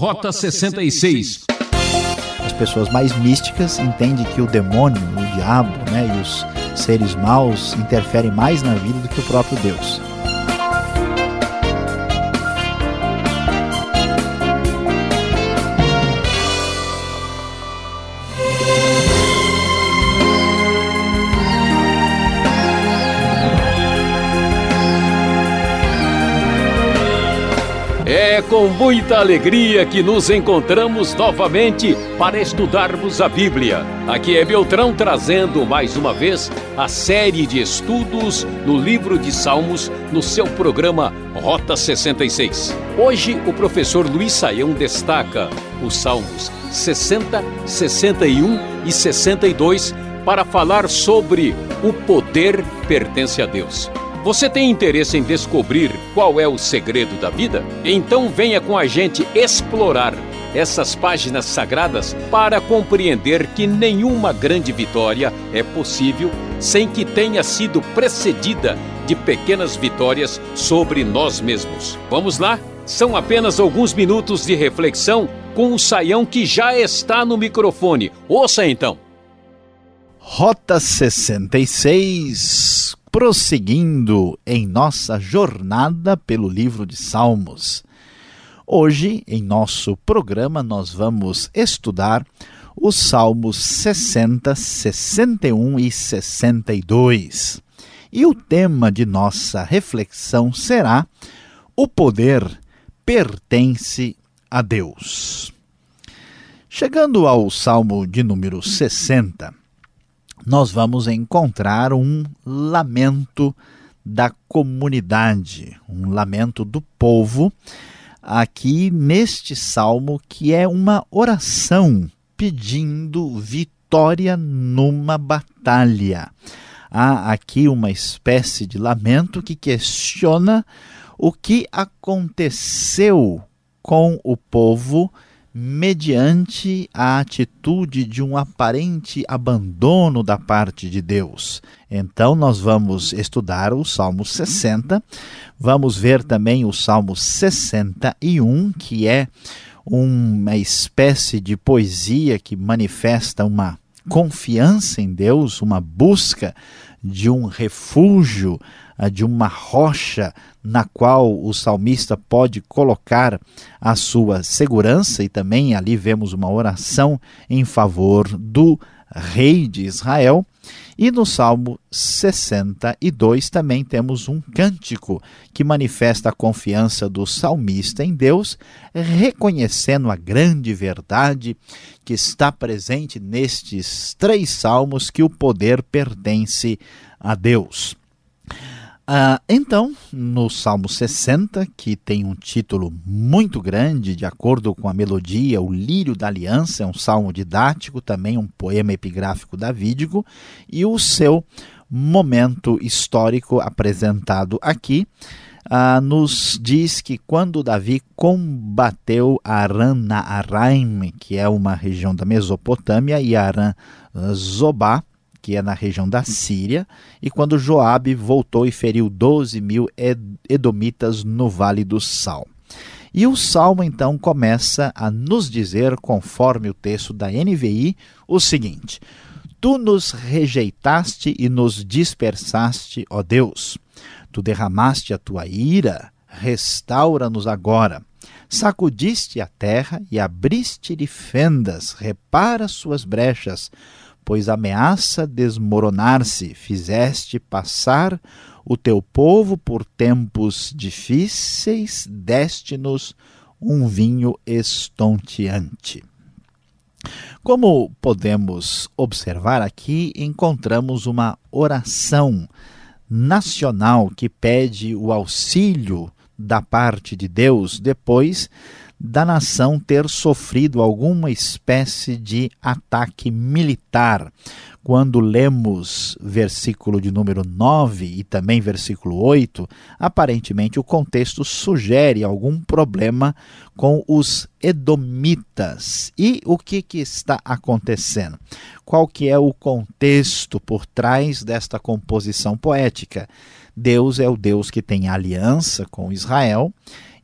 Rota 66. As pessoas mais místicas entendem que o demônio, o diabo né, e os seres maus interferem mais na vida do que o próprio Deus. Com muita alegria que nos encontramos novamente para estudarmos a Bíblia. Aqui é Beltrão trazendo mais uma vez a série de estudos no livro de Salmos no seu programa Rota 66. Hoje o professor Luiz Saião destaca os Salmos 60, 61 e 62 para falar sobre o poder pertence a Deus. Você tem interesse em descobrir qual é o segredo da vida? Então venha com a gente explorar essas páginas sagradas para compreender que nenhuma grande vitória é possível sem que tenha sido precedida de pequenas vitórias sobre nós mesmos. Vamos lá? São apenas alguns minutos de reflexão com o saião que já está no microfone. Ouça então. Rota 66 prosseguindo em nossa jornada pelo livro de Salmos. Hoje, em nosso programa, nós vamos estudar os Salmos 60, 61 e 62. E o tema de nossa reflexão será: O poder pertence a Deus. Chegando ao Salmo de número 60, nós vamos encontrar um lamento da comunidade, um lamento do povo, aqui neste salmo, que é uma oração pedindo vitória numa batalha. Há aqui uma espécie de lamento que questiona o que aconteceu com o povo mediante a atitude de um aparente abandono da parte de Deus. Então, nós vamos estudar o Salmo 60, vamos ver também o Salmo 61, que é uma espécie de poesia que manifesta uma confiança em Deus, uma busca de um refúgio de uma rocha na qual o salmista pode colocar a sua segurança, e também ali vemos uma oração em favor do rei de Israel. E no Salmo 62 também temos um cântico que manifesta a confiança do salmista em Deus, reconhecendo a grande verdade que está presente nestes três salmos que o poder pertence a Deus. Ah, então, no Salmo 60, que tem um título muito grande, de acordo com a melodia, o Lírio da Aliança, é um salmo didático, também um poema epigráfico davídico, e o seu momento histórico apresentado aqui ah, nos diz que quando Davi combateu Aram na Araim, que é uma região da Mesopotâmia, e Aram Zobá, que é na região da Síria, e quando Joabe voltou e feriu 12 mil edomitas no Vale do Sal. E o salmo então começa a nos dizer, conforme o texto da NVI, o seguinte: Tu nos rejeitaste e nos dispersaste, ó Deus. Tu derramaste a tua ira, restaura-nos agora. Sacudiste a terra e abriste-lhe fendas, repara suas brechas pois ameaça desmoronar-se, fizeste passar o teu povo por tempos difíceis, deste-nos um vinho estonteante. Como podemos observar aqui, encontramos uma oração nacional que pede o auxílio da parte de Deus depois da nação ter sofrido alguma espécie de ataque militar. Quando lemos versículo de número 9 e também versículo 8, aparentemente o contexto sugere algum problema com os edomitas. E o que, que está acontecendo? Qual que é o contexto por trás desta composição poética? Deus é o Deus que tem aliança com Israel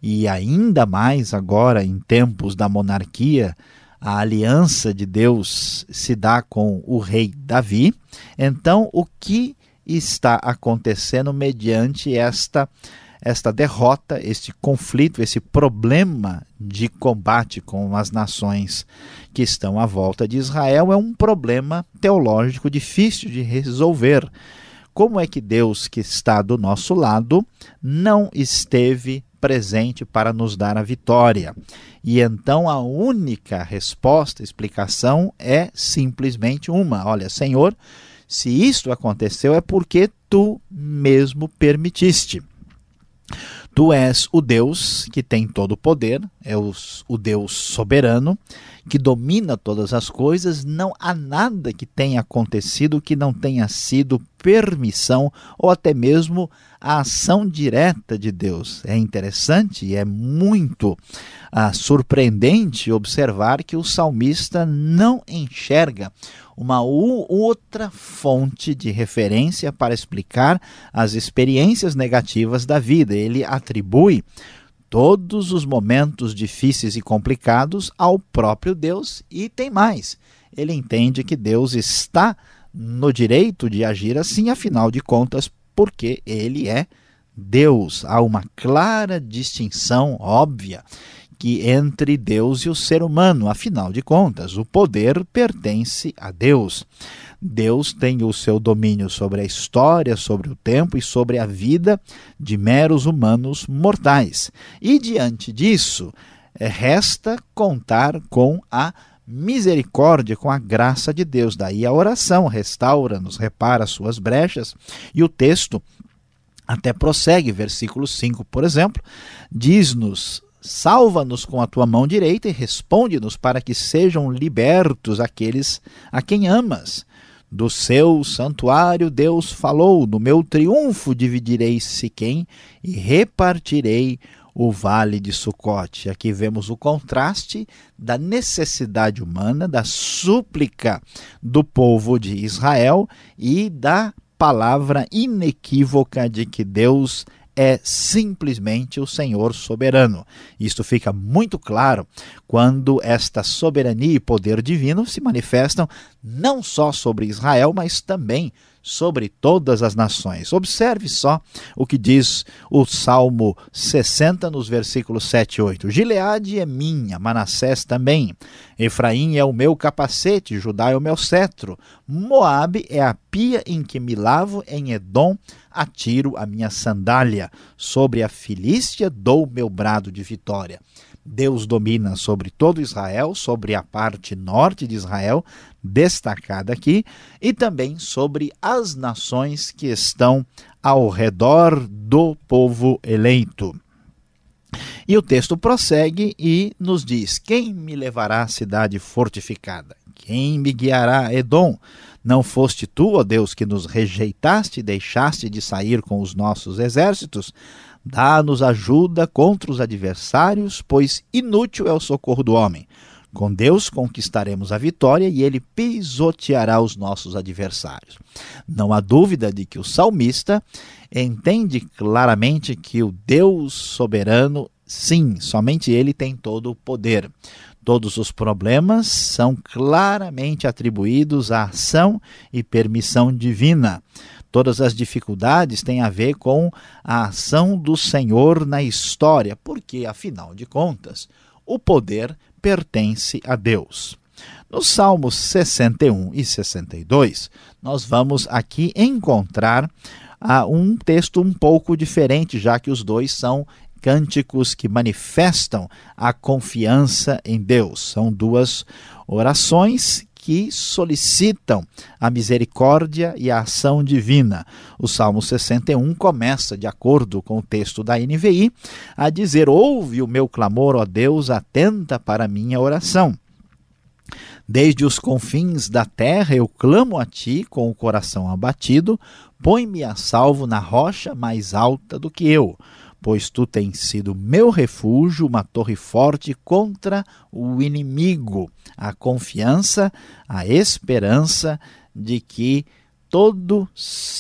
e ainda mais agora em tempos da monarquia, a aliança de Deus se dá com o rei Davi. Então, o que está acontecendo mediante esta esta derrota, este conflito, esse problema de combate com as nações que estão à volta de Israel é um problema teológico difícil de resolver. Como é que Deus, que está do nosso lado, não esteve presente para nos dar a vitória? E então a única resposta, explicação é simplesmente uma: olha, Senhor, se isto aconteceu é porque tu mesmo permitiste. Tu és o Deus que tem todo o poder, é o, Deus soberano, que domina todas as coisas. Não há nada que tenha acontecido que não tenha sido permissão ou até mesmo a ação direta de Deus. É interessante e é muito ah, surpreendente observar que o salmista não enxerga uma outra fonte de referência para explicar as experiências negativas da vida. Ele atribui todos os momentos difíceis e complicados ao próprio Deus e tem mais. Ele entende que Deus está no direito de agir assim, afinal de contas, porque ele é Deus. Há uma clara distinção óbvia que entre Deus e o ser humano. Afinal de contas, o poder pertence a Deus. Deus tem o seu domínio sobre a história, sobre o tempo e sobre a vida de meros humanos mortais. E diante disso, resta contar com a misericórdia, com a graça de Deus. Daí a oração restaura-nos, repara suas brechas. E o texto até prossegue, versículo 5, por exemplo, diz-nos Salva-nos com a tua mão direita e responde-nos para que sejam libertos aqueles a quem amas. Do seu santuário Deus falou: No meu triunfo dividirei Siquém e repartirei o vale de Sucote. Aqui vemos o contraste da necessidade humana, da súplica do povo de Israel e da palavra inequívoca de que Deus é simplesmente o Senhor soberano. Isto fica muito claro quando esta soberania e poder divino se manifestam não só sobre Israel, mas também sobre todas as nações. Observe só o que diz o Salmo 60, nos versículos 7 e 8. Gileade é minha, Manassés também. Efraim é o meu capacete, Judá é o meu cetro. Moabe é a pia em que me lavo, em Edom atiro a minha sandália. Sobre a Filístia dou meu brado de vitória. Deus domina sobre todo Israel, sobre a parte norte de Israel, destacada aqui, e também sobre as nações que estão ao redor do povo eleito. E o texto prossegue e nos diz: Quem me levará à cidade fortificada? Quem me guiará a Edom? Não foste tu, ó Deus, que nos rejeitaste e deixaste de sair com os nossos exércitos? Dá-nos ajuda contra os adversários, pois inútil é o socorro do homem. Com Deus conquistaremos a vitória e ele pisoteará os nossos adversários. Não há dúvida de que o salmista entende claramente que o Deus soberano, sim, somente ele tem todo o poder. Todos os problemas são claramente atribuídos à ação e permissão divina. Todas as dificuldades têm a ver com a ação do Senhor na história, porque, afinal de contas, o poder pertence a Deus. Nos Salmos 61 e 62, nós vamos aqui encontrar ah, um texto um pouco diferente, já que os dois são cânticos que manifestam a confiança em Deus. São duas orações que solicitam a misericórdia e a ação divina. O Salmo 61 começa, de acordo com o texto da NVI, a dizer: Ouve o meu clamor, ó Deus, atenta para a minha oração. Desde os confins da terra eu clamo a ti com o coração abatido, põe-me a salvo na rocha mais alta do que eu pois tu tens sido meu refúgio, uma torre forte contra o inimigo. A confiança, a esperança de que todo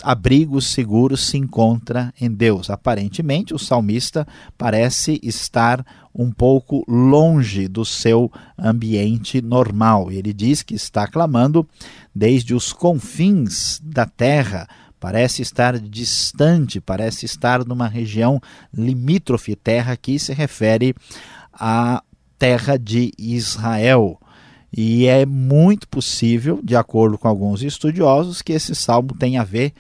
abrigo seguro se encontra em Deus. Aparentemente, o salmista parece estar um pouco longe do seu ambiente normal. Ele diz que está clamando desde os confins da terra. Parece estar distante, parece estar numa região limítrofe. Terra aqui se refere à terra de Israel. E é muito possível, de acordo com alguns estudiosos, que esse salmo tenha a ver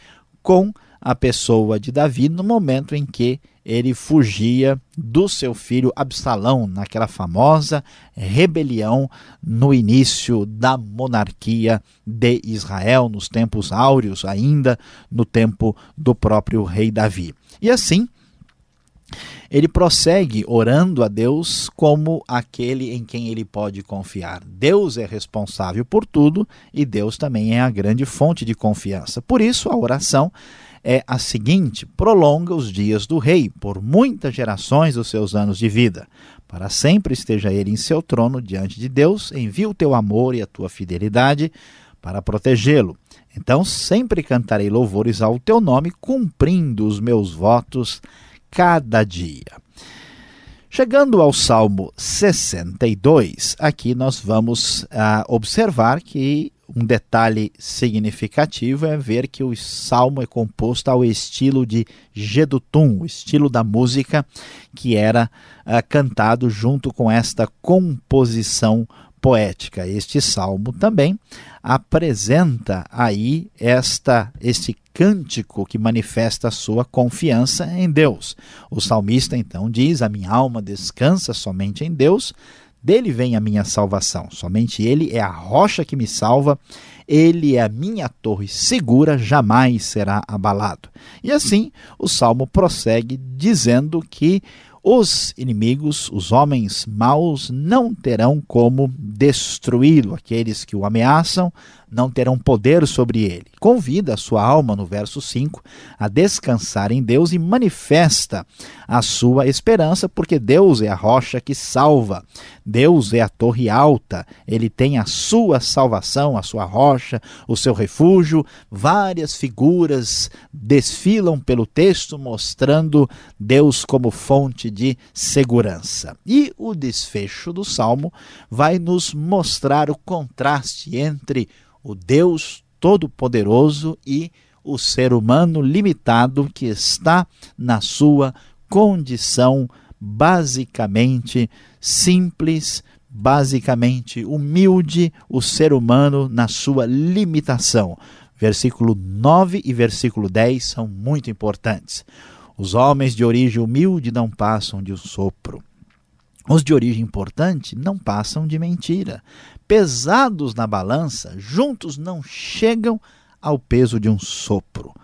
com a pessoa de Davi no momento em que ele fugia do seu filho Absalão, naquela famosa rebelião no início da monarquia de Israel, nos tempos áureos, ainda no tempo do próprio rei Davi. E assim, ele prossegue orando a Deus como aquele em quem ele pode confiar. Deus é responsável por tudo e Deus também é a grande fonte de confiança. Por isso, a oração é a seguinte: prolonga os dias do rei por muitas gerações dos seus anos de vida. Para sempre esteja ele em seu trono diante de Deus, envia o teu amor e a tua fidelidade para protegê-lo. Então sempre cantarei louvores ao teu nome, cumprindo os meus votos cada dia. Chegando ao Salmo 62, aqui nós vamos uh, observar que um detalhe significativo é ver que o salmo é composto ao estilo de Gedutum, o estilo da música que era uh, cantado junto com esta composição poética. Este salmo também apresenta aí esta este cântico que manifesta a sua confiança em Deus. O salmista então diz: "A minha alma descansa somente em Deus, dele vem a minha salvação. Somente ele é a rocha que me salva, ele é a minha torre segura, jamais será abalado." E assim, o salmo prossegue dizendo que os inimigos, os homens maus, não terão como destruí-lo. Aqueles que o ameaçam não terão poder sobre ele. Convida a sua alma, no verso 5, a descansar em Deus e manifesta a sua esperança, porque Deus é a rocha que salva, Deus é a torre alta, ele tem a sua salvação, a sua rocha, o seu refúgio. Várias figuras desfilam pelo texto mostrando Deus como fonte de segurança. E o desfecho do salmo vai nos mostrar o contraste entre o Deus Todo-Poderoso e o ser humano limitado que está na sua condição basicamente simples, basicamente humilde, o ser humano na sua limitação. Versículo 9 e versículo 10 são muito importantes. Os homens de origem humilde não passam de um sopro. Os de origem importante não passam de mentira. Pesados na balança, juntos não chegam ao peso de um sopro.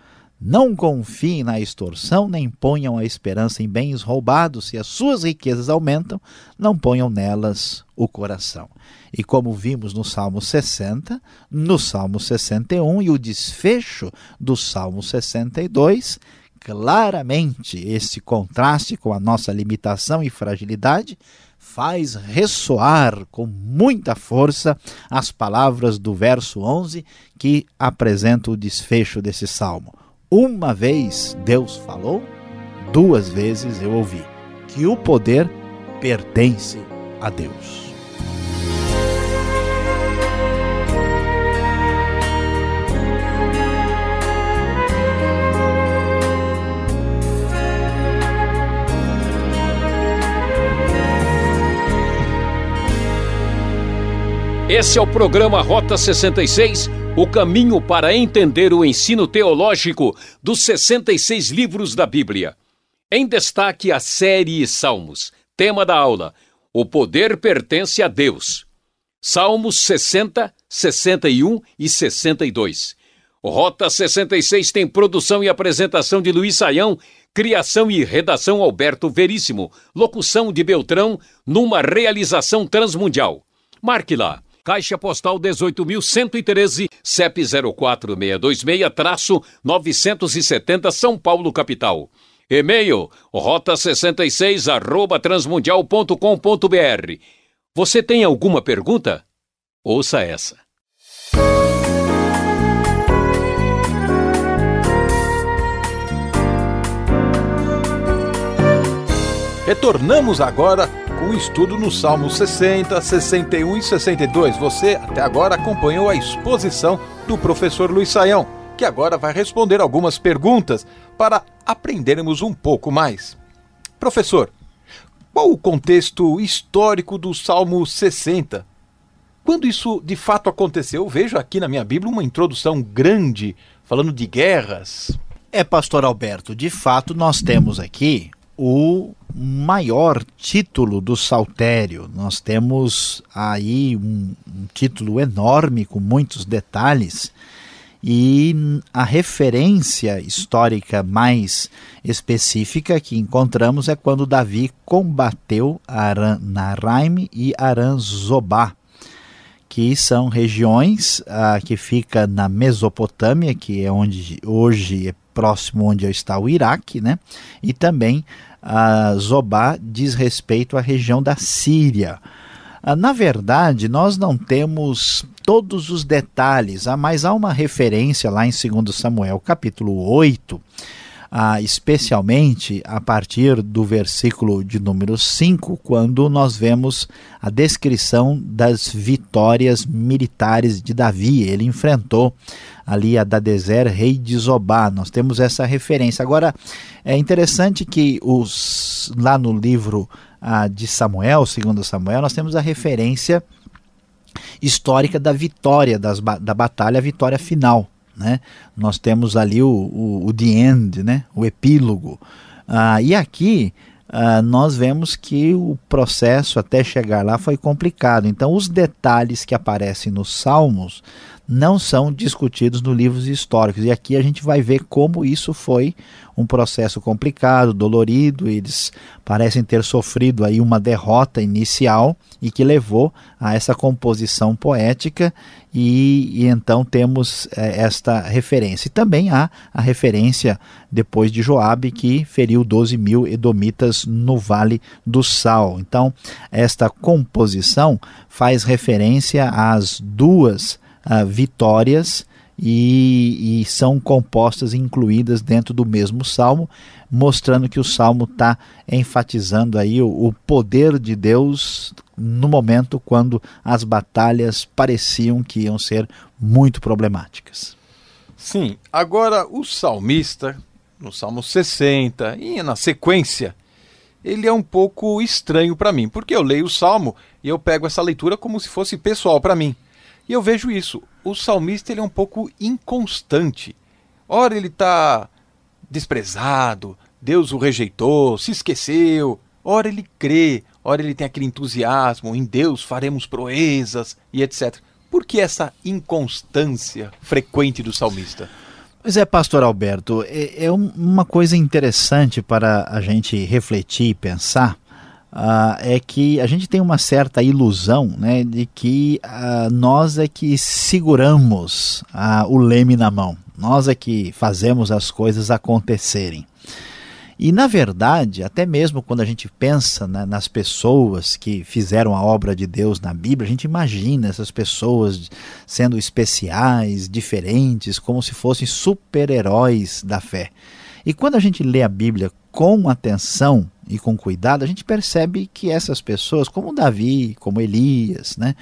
Não confiem na extorsão, nem ponham a esperança em bens roubados. Se as suas riquezas aumentam, não ponham nelas o coração. E como vimos no Salmo 60, no Salmo 61 e o desfecho do Salmo 62, claramente esse contraste com a nossa limitação e fragilidade faz ressoar com muita força as palavras do verso 11 que apresenta o desfecho desse salmo. Uma vez Deus falou, duas vezes eu ouvi que o poder pertence a Deus. Esse é o programa Rota 66, o caminho para entender o ensino teológico dos 66 livros da Bíblia. Em destaque a série Salmos. Tema da aula: O poder pertence a Deus. Salmos 60, 61 e 62. Rota 66 tem produção e apresentação de Luiz Saião, criação e redação Alberto Veríssimo, locução de Beltrão, numa realização transmundial. Marque lá Caixa Postal 18.113, CEP 04626, traço 970, São Paulo, capital. E-mail rota66 arroba transmundial.com.br. Você tem alguma pergunta? Ouça essa. Retornamos agora o estudo no Salmo 60, 61 e 62. Você até agora acompanhou a exposição do professor Luiz Saião, que agora vai responder algumas perguntas para aprendermos um pouco mais. Professor, qual o contexto histórico do Salmo 60? Quando isso de fato aconteceu, eu vejo aqui na minha Bíblia uma introdução grande falando de guerras. É, pastor Alberto, de fato nós temos aqui o maior título do Saltério. Nós temos aí um, um, título enorme com muitos detalhes e a referência histórica mais específica que encontramos é quando Davi combateu Aran Naraim e Aranzobá, que são regiões ah, que fica na Mesopotâmia, que é onde hoje é próximo onde está o Iraque, né? E também a Zobá diz respeito à região da Síria. Ah, na verdade, nós não temos todos os detalhes, ah, mas há uma referência lá em 2 Samuel, capítulo 8, ah, especialmente a partir do versículo de número 5, quando nós vemos a descrição das vitórias militares de Davi. Ele enfrentou ali a Dadezer, rei de Zobá. Nós temos essa referência. Agora, é interessante que os, lá no livro ah, de Samuel, segundo Samuel, nós temos a referência histórica da vitória das, da batalha, a vitória final. Né? Nós temos ali o, o, o The End, né? o epílogo. Ah, e aqui ah, nós vemos que o processo até chegar lá foi complicado. Então, os detalhes que aparecem nos Salmos não são discutidos nos livros históricos. E aqui a gente vai ver como isso foi um processo complicado, dolorido. Eles parecem ter sofrido aí uma derrota inicial e que levou a essa composição poética. E, e então temos é, esta referência. E também há a referência depois de Joabe que feriu 12 mil edomitas no Vale do Sal. Então, esta composição faz referência às duas uh, vitórias e, e, são compostas e incluídas dentro do mesmo salmo, mostrando que o salmo está enfatizando aí o, o, poder de Deus no momento quando as batalhas pareciam que iam ser muito problemáticas. Sim, agora o salmista, no Salmo 60 e na sequência, ele é um pouco estranho para mim, porque eu leio o salmo e eu pego essa leitura como se fosse pessoal para mim. E eu vejo isso. O salmista ele é um pouco inconstante. Ora ele está desprezado, Deus o rejeitou, se esqueceu. Ora ele crê, ora ele tem aquele entusiasmo, em Deus faremos proezas e etc. Por que essa inconstância frequente do salmista? Pois é, pastor Alberto, é, é uma coisa interessante para a gente refletir e pensar, uh, é que a gente tem uma certa ilusão né, de que uh, nós é que seguramos uh, o leme na mão, nós é que fazemos as coisas acontecerem. E na verdade, até mesmo quando a gente pensa né, nas pessoas que fizeram a obra de Deus na Bíblia, a gente imagina essas pessoas sendo especiais, diferentes, como se fossem super-heróis da fé. E quando a gente lê a Bíblia com atenção e com cuidado, a gente percebe que essas pessoas, como Davi, como Elias, né,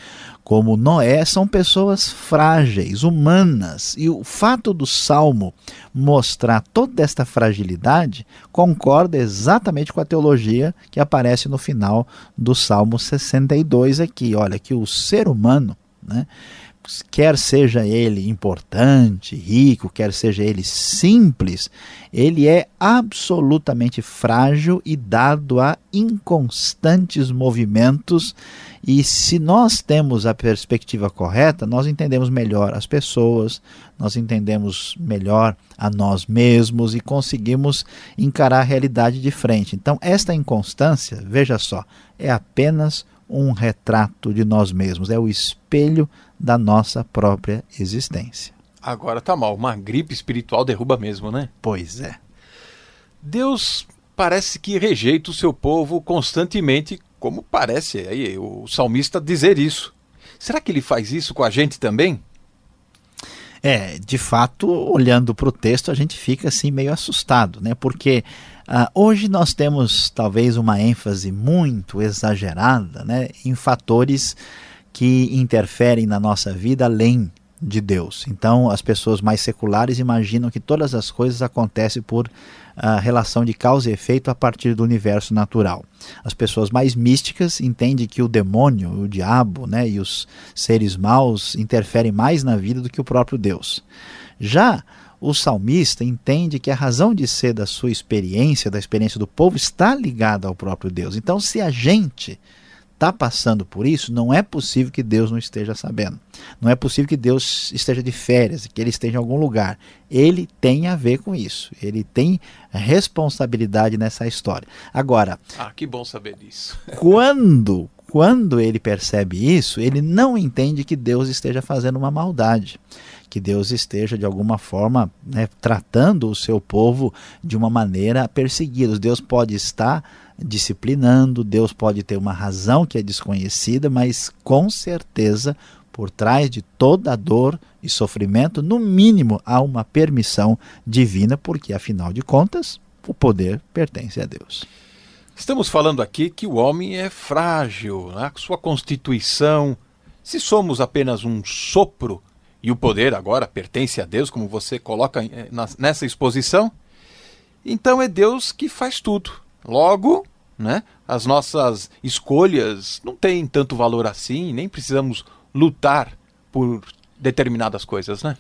como Noé, são pessoas frágeis, humanas. E o fato do salmo mostrar toda esta fragilidade concorda exatamente com a teologia que aparece no final do Salmo 62 aqui. Olha, que o ser humano, né, quer seja ele importante, rico, quer seja ele simples, ele é absolutamente frágil e dado a inconstantes movimentos. E se nós temos a perspectiva correta, nós entendemos melhor as pessoas, nós entendemos melhor a nós mesmos e conseguimos encarar a realidade de frente. Então, esta inconstância, veja só, é apenas um retrato de nós mesmos, é o espelho da nossa própria existência. Agora tá mal, uma gripe espiritual derruba mesmo, né? Pois é. Deus parece que rejeita o seu povo constantemente, como parece aí o salmista dizer isso. Será que ele faz isso com a gente também? É, de fato, olhando para o texto, a gente fica assim meio assustado, né? Porque uh, hoje nós temos talvez uma ênfase muito exagerada né, em fatores que interferem na nossa vida além de Deus. Então, as pessoas mais seculares imaginam que todas as coisas acontecem por uh, relação de causa e efeito a partir do universo natural. As pessoas mais místicas entendem que o demônio, o diabo né, e os seres maus interferem mais na vida do que o próprio Deus. Já o salmista entende que a razão de ser da sua experiência, da experiência do povo, está ligada ao próprio Deus. Então, se a gente está passando por isso, não é possível que Deus não esteja sabendo. Não é possível que Deus esteja de férias, que ele esteja em algum lugar. Ele tem a ver com isso. Ele tem responsabilidade nessa história. Agora. Ah, que bom saber disso. quando, quando ele percebe isso, ele não entende que Deus esteja fazendo uma maldade que Deus esteja de alguma forma né, tratando o seu povo de uma maneira perseguida. Deus pode estar disciplinando, Deus pode ter uma razão que é desconhecida, mas com certeza por trás de toda dor e sofrimento, no mínimo há uma permissão divina, porque afinal de contas, o poder pertence a Deus. Estamos falando aqui que o homem é frágil, né? sua constituição. Se somos apenas um sopro e o poder agora pertence a Deus, como você coloca eh, nessa exposição, então é Deus que faz tudo. Logo, né? As nossas escolhas não têm tanto valor assim, nem precisamos lutar por determinadas coisas, né?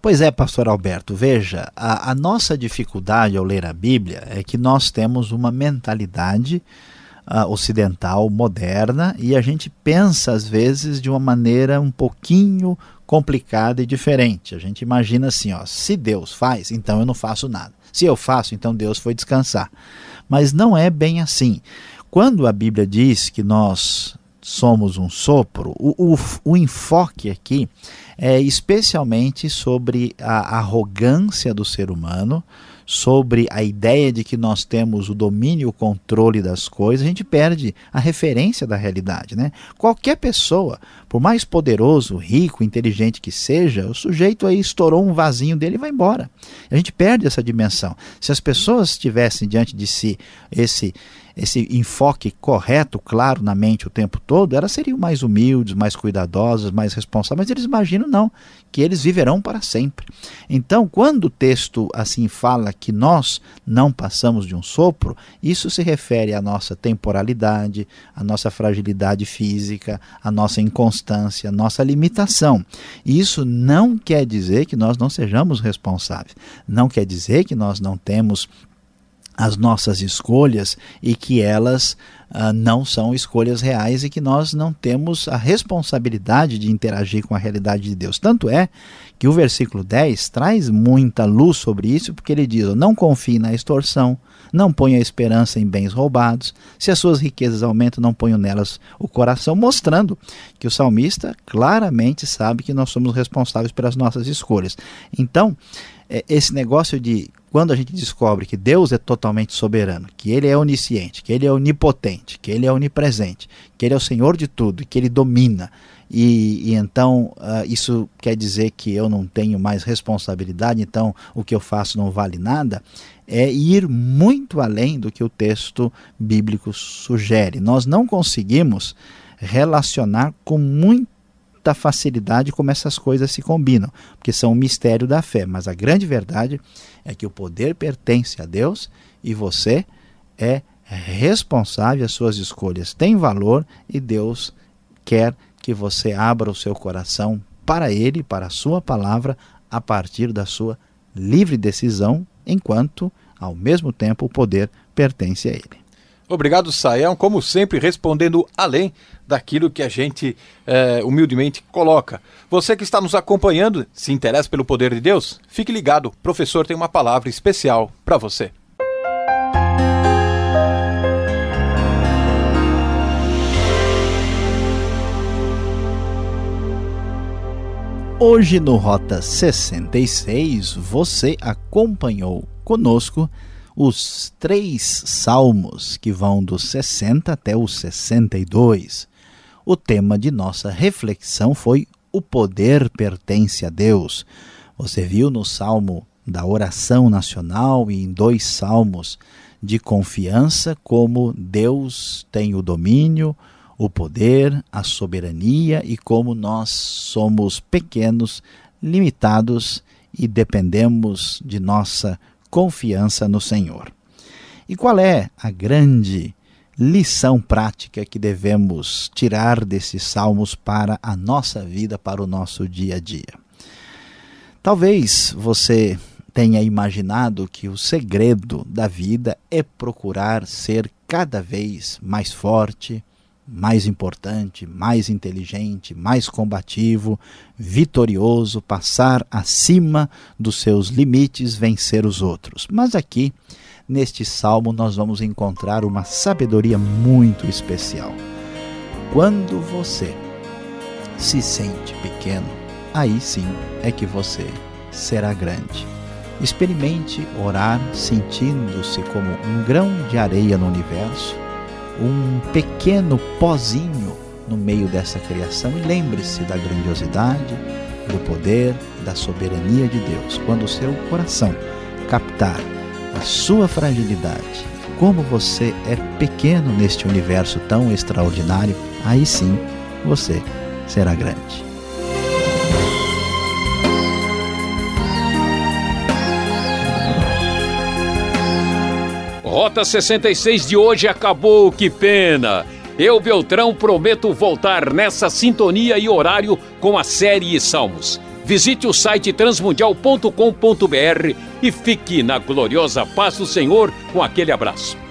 Pois é, pastor Alberto, veja, a, a nossa dificuldade ao ler a Bíblia é que nós temos uma mentalidade uh, ocidental, moderna, e a gente pensa às vezes de uma maneira um pouquinho complicada e diferente. A gente imagina assim, ó, se Deus faz, então eu não faço nada. Se eu faço, então Deus foi descansar. Mas não é bem assim. Quando a Bíblia diz que nós somos um sopro, o, o, o enfoque aqui é especialmente sobre a arrogância do ser humano, sobre a ideia de que nós temos o domínio e o controle das coisas, a gente perde a referência da realidade. Né? Qualquer pessoa, por mais poderoso, rico, inteligente que seja, o sujeito aí estourou um vasinho dele e vai embora. A gente perde essa dimensão. Se as pessoas tivessem diante de si esse esse enfoque correto, claro, na mente o tempo todo, elas seriam mais humildes, mais cuidadosas, mais responsáveis, mas eles imaginam não, que eles viverão para sempre. Então, quando o texto assim fala que nós não passamos de um sopro, isso se refere à nossa temporalidade, à nossa fragilidade física, à nossa inconstância, à nossa limitação. E isso não quer dizer que nós não sejamos responsáveis, não quer dizer que nós não temos as nossas escolhas e que elas uh, não são escolhas reais e que nós não temos a responsabilidade de interagir com a realidade de Deus. Tanto é que o versículo 10 traz muita luz sobre isso, porque ele diz: Não confie na extorsão, não ponha esperança em bens roubados, se as suas riquezas aumentam, não ponha nelas o coração, mostrando que o salmista claramente sabe que nós somos responsáveis pelas nossas escolhas. Então, é, esse negócio de quando a gente descobre que Deus é totalmente soberano, que Ele é onisciente, que Ele é onipotente, que Ele é onipresente, que Ele é o Senhor de tudo, que Ele domina, e, e então uh, isso quer dizer que eu não tenho mais responsabilidade, então o que eu faço não vale nada, é ir muito além do que o texto bíblico sugere. Nós não conseguimos relacionar com muito muita facilidade como essas coisas se combinam, porque são o mistério da fé. Mas a grande verdade é que o poder pertence a Deus e você é responsável, as suas escolhas têm valor e Deus quer que você abra o seu coração para Ele, para a Sua palavra, a partir da sua livre decisão, enquanto, ao mesmo tempo, o poder pertence a Ele. Obrigado, Saião, como sempre, respondendo além daquilo que a gente é, humildemente coloca. Você que está nos acompanhando, se interessa pelo poder de Deus, fique ligado, o professor tem uma palavra especial para você. Hoje no Rota 66, você acompanhou conosco os três salmos que vão dos 60 até os 62. O tema de nossa reflexão foi o poder pertence a Deus. Você viu no salmo da oração nacional e em dois salmos de confiança como Deus tem o domínio, o poder, a soberania e como nós somos pequenos, limitados e dependemos de nossa confiança no Senhor. E qual é a grande lição prática que devemos tirar desses salmos para a nossa vida, para o nosso dia a dia? Talvez você tenha imaginado que o segredo da vida é procurar ser cada vez mais forte, mais importante, mais inteligente, mais combativo, vitorioso, passar acima dos seus limites, vencer os outros. Mas aqui, neste salmo, nós vamos encontrar uma sabedoria muito especial. Quando você se sente pequeno, aí sim é que você será grande. Experimente orar sentindo-se como um grão de areia no universo, um pequeno pozinho no meio dessa criação e lembre-se da grandiosidade, do poder, da soberania de Deus. Quando o seu coração captar a sua fragilidade, como você é pequeno neste universo tão extraordinário, aí sim você será grande. Rota 66 de hoje acabou, que pena! Eu, Beltrão, prometo voltar nessa sintonia e horário com a série Salmos. Visite o site transmundial.com.br e fique na gloriosa paz do Senhor com aquele abraço.